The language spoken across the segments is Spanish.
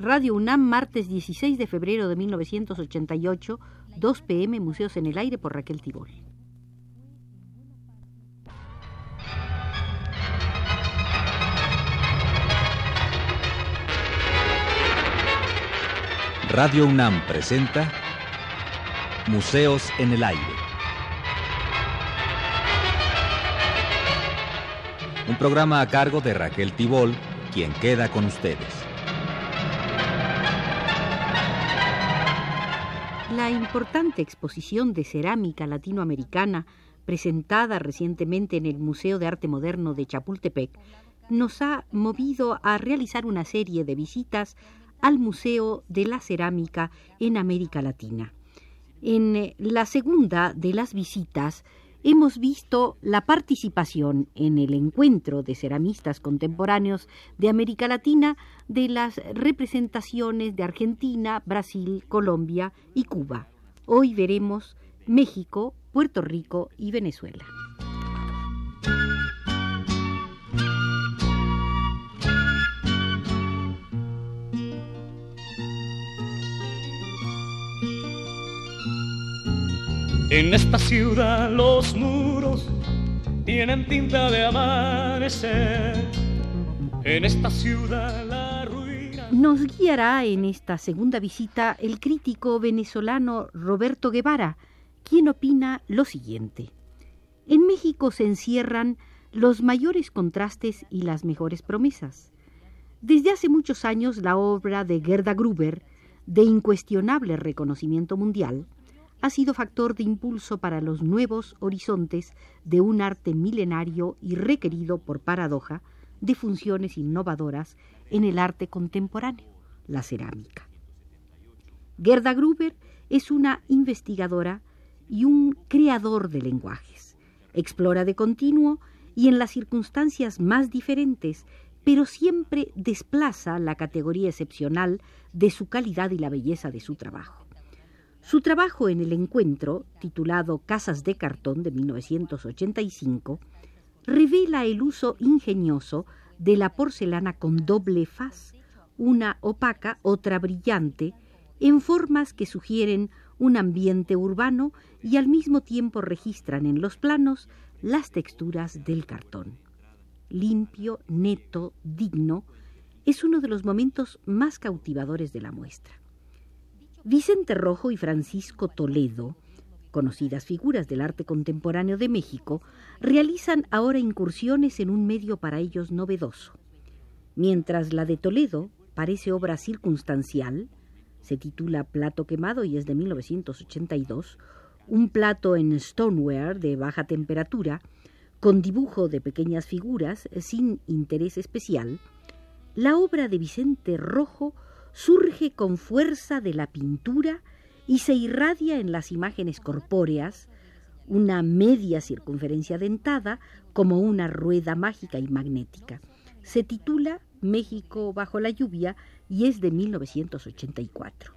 Radio UNAM, martes 16 de febrero de 1988, 2 pm, Museos en el Aire por Raquel Tibol. Radio UNAM presenta Museos en el Aire. Un programa a cargo de Raquel Tibol, quien queda con ustedes. La importante exposición de cerámica latinoamericana presentada recientemente en el Museo de Arte Moderno de Chapultepec nos ha movido a realizar una serie de visitas al Museo de la Cerámica en América Latina. En eh, la segunda de las visitas hemos visto la participación en el encuentro de ceramistas contemporáneos de América Latina de las representaciones de Argentina, Brasil, Colombia y Cuba. Hoy veremos México, Puerto Rico y Venezuela. En esta ciudad los muros tienen tinta de amanecer. En esta ciudad la ruina. Nos guiará en esta segunda visita el crítico venezolano Roberto Guevara, quien opina lo siguiente. En México se encierran los mayores contrastes y las mejores promesas. Desde hace muchos años la obra de Gerda Gruber, de incuestionable reconocimiento mundial, ha sido factor de impulso para los nuevos horizontes de un arte milenario y requerido por paradoja de funciones innovadoras en el arte contemporáneo, la cerámica. Gerda Gruber es una investigadora y un creador de lenguajes. Explora de continuo y en las circunstancias más diferentes, pero siempre desplaza la categoría excepcional de su calidad y la belleza de su trabajo. Su trabajo en el encuentro, titulado Casas de Cartón de 1985, revela el uso ingenioso de la porcelana con doble faz, una opaca, otra brillante, en formas que sugieren un ambiente urbano y al mismo tiempo registran en los planos las texturas del cartón. Limpio, neto, digno, es uno de los momentos más cautivadores de la muestra. Vicente Rojo y Francisco Toledo, conocidas figuras del arte contemporáneo de México, realizan ahora incursiones en un medio para ellos novedoso. Mientras la de Toledo parece obra circunstancial, se titula Plato quemado y es de 1982, un plato en stoneware de baja temperatura, con dibujo de pequeñas figuras sin interés especial, la obra de Vicente Rojo surge con fuerza de la pintura y se irradia en las imágenes corpóreas, una media circunferencia dentada como una rueda mágica y magnética. Se titula México bajo la lluvia y es de 1984.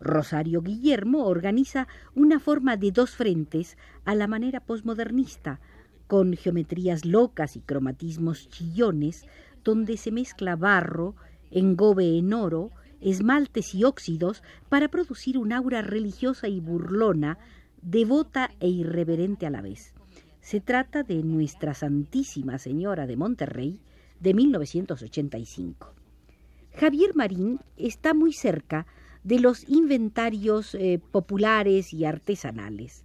Rosario Guillermo organiza una forma de dos frentes a la manera posmodernista, con geometrías locas y cromatismos chillones, donde se mezcla barro, engobe en oro, esmaltes y óxidos para producir un aura religiosa y burlona, devota e irreverente a la vez. Se trata de Nuestra Santísima Señora de Monterrey de 1985. Javier Marín está muy cerca de los inventarios eh, populares y artesanales.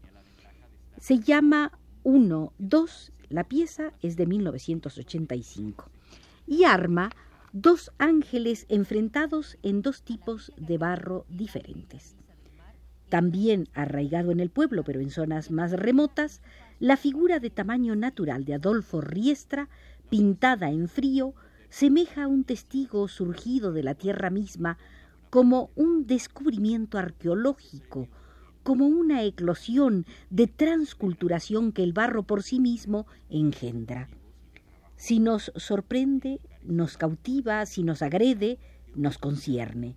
Se llama 1, 2, la pieza es de 1985 y arma dos ángeles enfrentados en dos tipos de barro diferentes. También arraigado en el pueblo, pero en zonas más remotas, la figura de tamaño natural de Adolfo Riestra, pintada en frío, semeja a un testigo surgido de la tierra misma como un descubrimiento arqueológico, como una eclosión de transculturación que el barro por sí mismo engendra. Si nos sorprende, nos cautiva, si nos agrede, nos concierne.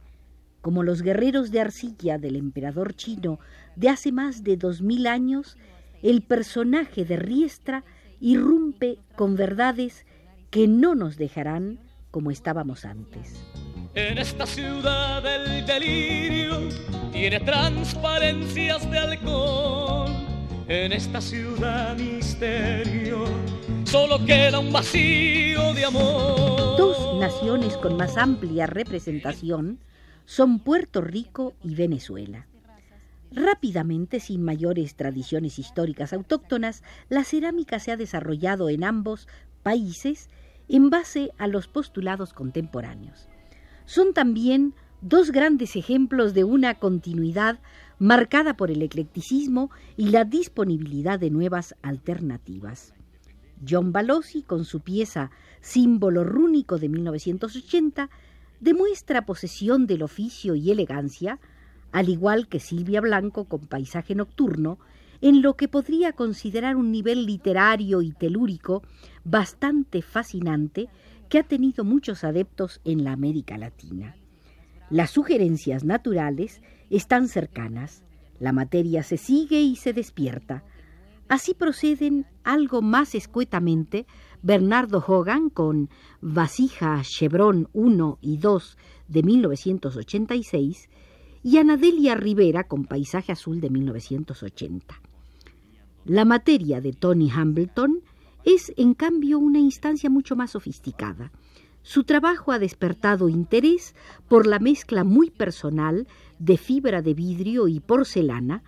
Como los guerreros de arcilla del emperador chino de hace más de dos mil años, el personaje de Riestra irrumpe con verdades que no nos dejarán como estábamos antes. En esta ciudad del delirio tiene transparencias de alcohol. En esta ciudad misterio solo queda un vacío de amor. Dos naciones con más amplia representación son Puerto Rico y Venezuela. Rápidamente, sin mayores tradiciones históricas autóctonas, la cerámica se ha desarrollado en ambos países en base a los postulados contemporáneos son también dos grandes ejemplos de una continuidad marcada por el eclecticismo y la disponibilidad de nuevas alternativas. John Balossi, con su pieza Símbolo rúnico de 1980, demuestra posesión del oficio y elegancia, al igual que Silvia Blanco con Paisaje Nocturno, en lo que podría considerar un nivel literario y telúrico bastante fascinante que ha tenido muchos adeptos en la América Latina. Las sugerencias naturales están cercanas, la materia se sigue y se despierta. Así proceden algo más escuetamente Bernardo Hogan con Vasija Chevron 1 y 2 de 1986 y Anadelia Rivera con Paisaje Azul de 1980. La materia de Tony Hambleton es, en cambio, una instancia mucho más sofisticada. Su trabajo ha despertado interés por la mezcla muy personal de fibra de vidrio y porcelana,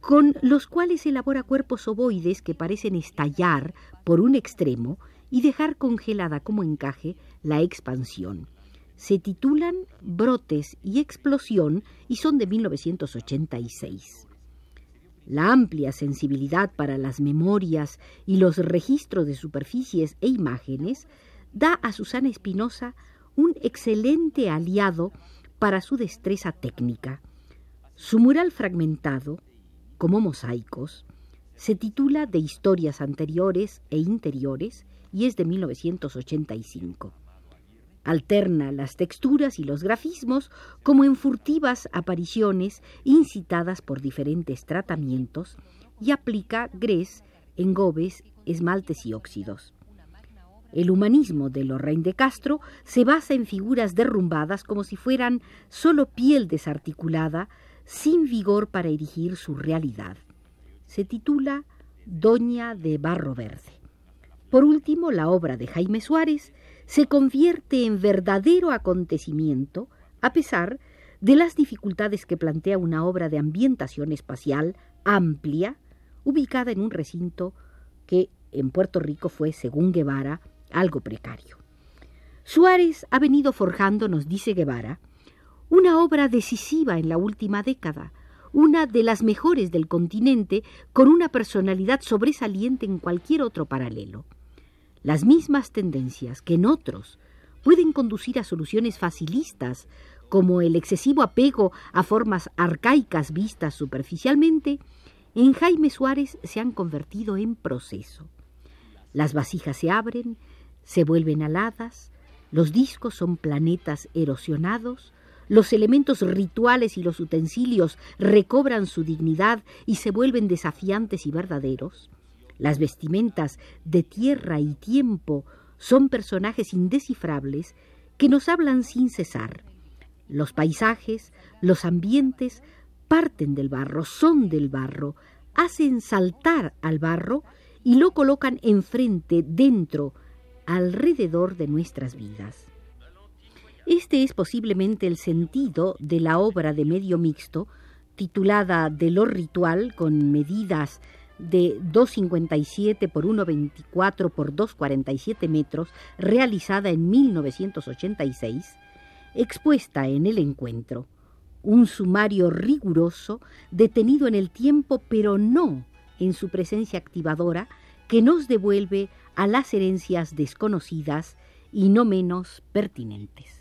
con los cuales elabora cuerpos ovoides que parecen estallar por un extremo y dejar congelada como encaje la expansión. Se titulan Brotes y Explosión y son de 1986. La amplia sensibilidad para las memorias y los registros de superficies e imágenes da a Susana Espinosa un excelente aliado para su destreza técnica. Su mural fragmentado, como mosaicos, se titula De historias anteriores e interiores y es de 1985. Alterna las texturas y los grafismos como en furtivas apariciones incitadas por diferentes tratamientos y aplica grés, engobes, esmaltes y óxidos. El humanismo de Lorraine de Castro se basa en figuras derrumbadas como si fueran solo piel desarticulada, sin vigor para erigir su realidad. Se titula Doña de Barro Verde. Por último, la obra de Jaime Suárez se convierte en verdadero acontecimiento a pesar de las dificultades que plantea una obra de ambientación espacial amplia, ubicada en un recinto que en Puerto Rico fue, según Guevara, algo precario. Suárez ha venido forjando, nos dice Guevara, una obra decisiva en la última década, una de las mejores del continente, con una personalidad sobresaliente en cualquier otro paralelo. Las mismas tendencias que en otros pueden conducir a soluciones facilistas, como el excesivo apego a formas arcaicas vistas superficialmente, en Jaime Suárez se han convertido en proceso. Las vasijas se abren, se vuelven aladas, los discos son planetas erosionados, los elementos rituales y los utensilios recobran su dignidad y se vuelven desafiantes y verdaderos. Las vestimentas de tierra y tiempo son personajes indescifrables que nos hablan sin cesar. Los paisajes, los ambientes parten del barro, son del barro, hacen saltar al barro y lo colocan enfrente, dentro, alrededor de nuestras vidas. Este es posiblemente el sentido de la obra de medio mixto, titulada De lo ritual, con medidas de 2,57 por 1,24 por 2,47 metros, realizada en 1986, expuesta en el encuentro. Un sumario riguroso, detenido en el tiempo, pero no en su presencia activadora, que nos devuelve a las herencias desconocidas y no menos pertinentes.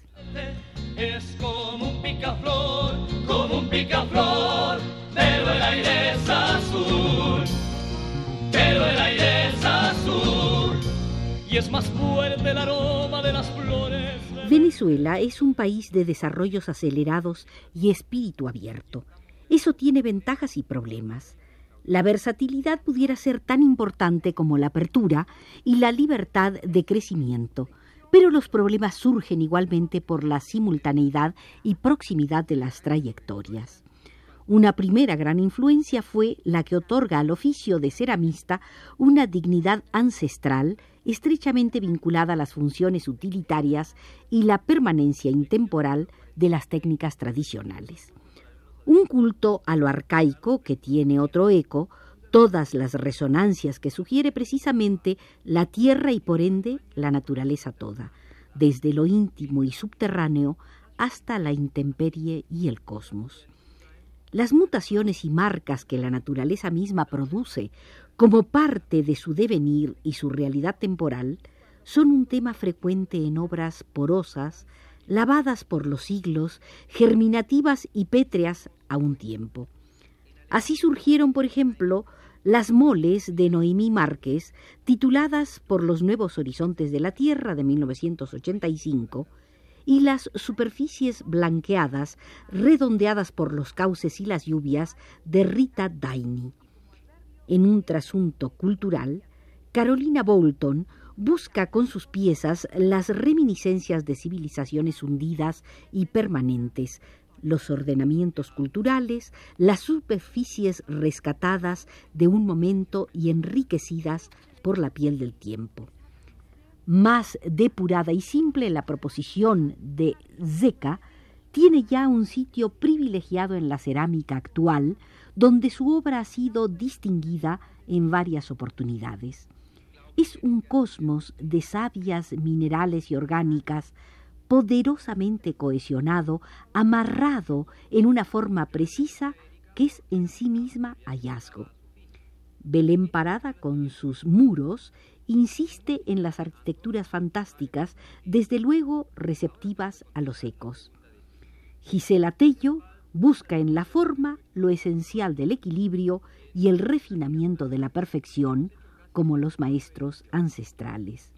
Es como un picaflor, como un picaflor, pero el aire es azul pero el aire es azul y es más fuerte el aroma de las flores. Venezuela es un país de desarrollos acelerados y espíritu abierto. Eso tiene ventajas y problemas. La versatilidad pudiera ser tan importante como la apertura y la libertad de crecimiento, pero los problemas surgen igualmente por la simultaneidad y proximidad de las trayectorias. Una primera gran influencia fue la que otorga al oficio de ceramista una dignidad ancestral estrechamente vinculada a las funciones utilitarias y la permanencia intemporal de las técnicas tradicionales. Un culto a lo arcaico que tiene otro eco, todas las resonancias que sugiere precisamente la tierra y por ende la naturaleza toda, desde lo íntimo y subterráneo hasta la intemperie y el cosmos. Las mutaciones y marcas que la naturaleza misma produce como parte de su devenir y su realidad temporal son un tema frecuente en obras porosas, lavadas por los siglos, germinativas y pétreas a un tiempo. Así surgieron, por ejemplo, las moles de Noemí Márquez, tituladas por los Nuevos Horizontes de la Tierra de 1985, y las superficies blanqueadas, redondeadas por los cauces y las lluvias, de Rita Daini. En un trasunto cultural, Carolina Bolton busca con sus piezas las reminiscencias de civilizaciones hundidas y permanentes, los ordenamientos culturales, las superficies rescatadas de un momento y enriquecidas por la piel del tiempo más depurada y simple, la proposición de Zeca tiene ya un sitio privilegiado en la cerámica actual, donde su obra ha sido distinguida en varias oportunidades. Es un cosmos de sabias minerales y orgánicas, poderosamente cohesionado, amarrado en una forma precisa que es en sí misma hallazgo. Belén Parada con sus muros insiste en las arquitecturas fantásticas, desde luego receptivas a los ecos. Gisela Tello busca en la forma lo esencial del equilibrio y el refinamiento de la perfección, como los maestros ancestrales.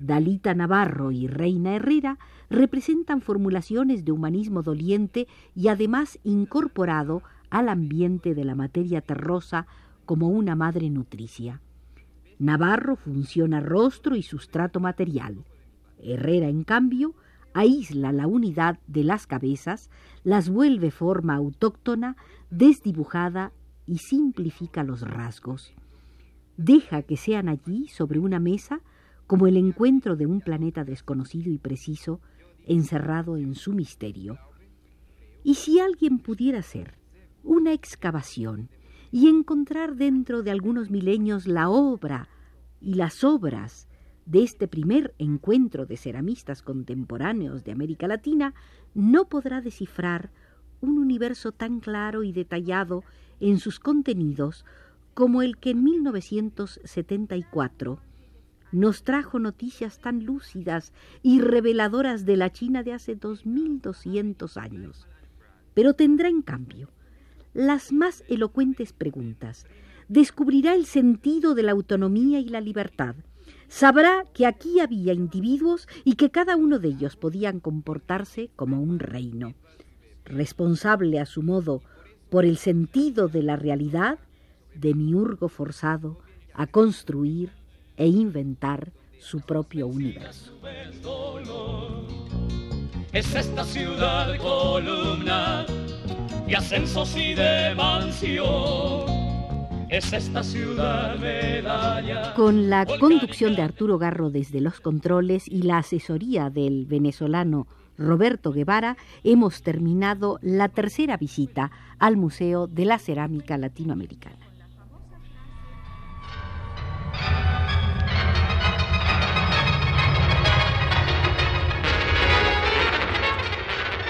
Dalita Navarro y Reina Herrera representan formulaciones de humanismo doliente y además incorporado al ambiente de la materia terrosa como una madre nutricia. Navarro funciona rostro y sustrato material. Herrera, en cambio, aísla la unidad de las cabezas, las vuelve forma autóctona, desdibujada y simplifica los rasgos. Deja que sean allí, sobre una mesa, como el encuentro de un planeta desconocido y preciso, encerrado en su misterio. Y si alguien pudiera hacer una excavación y encontrar dentro de algunos milenios la obra y las obras de este primer encuentro de ceramistas contemporáneos de América Latina, no podrá descifrar un universo tan claro y detallado en sus contenidos como el que en 1974 nos trajo noticias tan lúcidas y reveladoras de la China de hace 2200 años. Pero tendrá en cambio las más elocuentes preguntas. Descubrirá el sentido de la autonomía y la libertad. Sabrá que aquí había individuos y que cada uno de ellos podían comportarse como un reino. Responsable a su modo por el sentido de la realidad, de miurgo forzado a construir e inventar su propio universo. Es esta ciudad columna y ascensos y de mansión. Es esta ciudad medalla. Con la conducción de Arturo Garro desde los controles y la asesoría del venezolano Roberto Guevara, hemos terminado la tercera visita al Museo de la Cerámica Latinoamericana.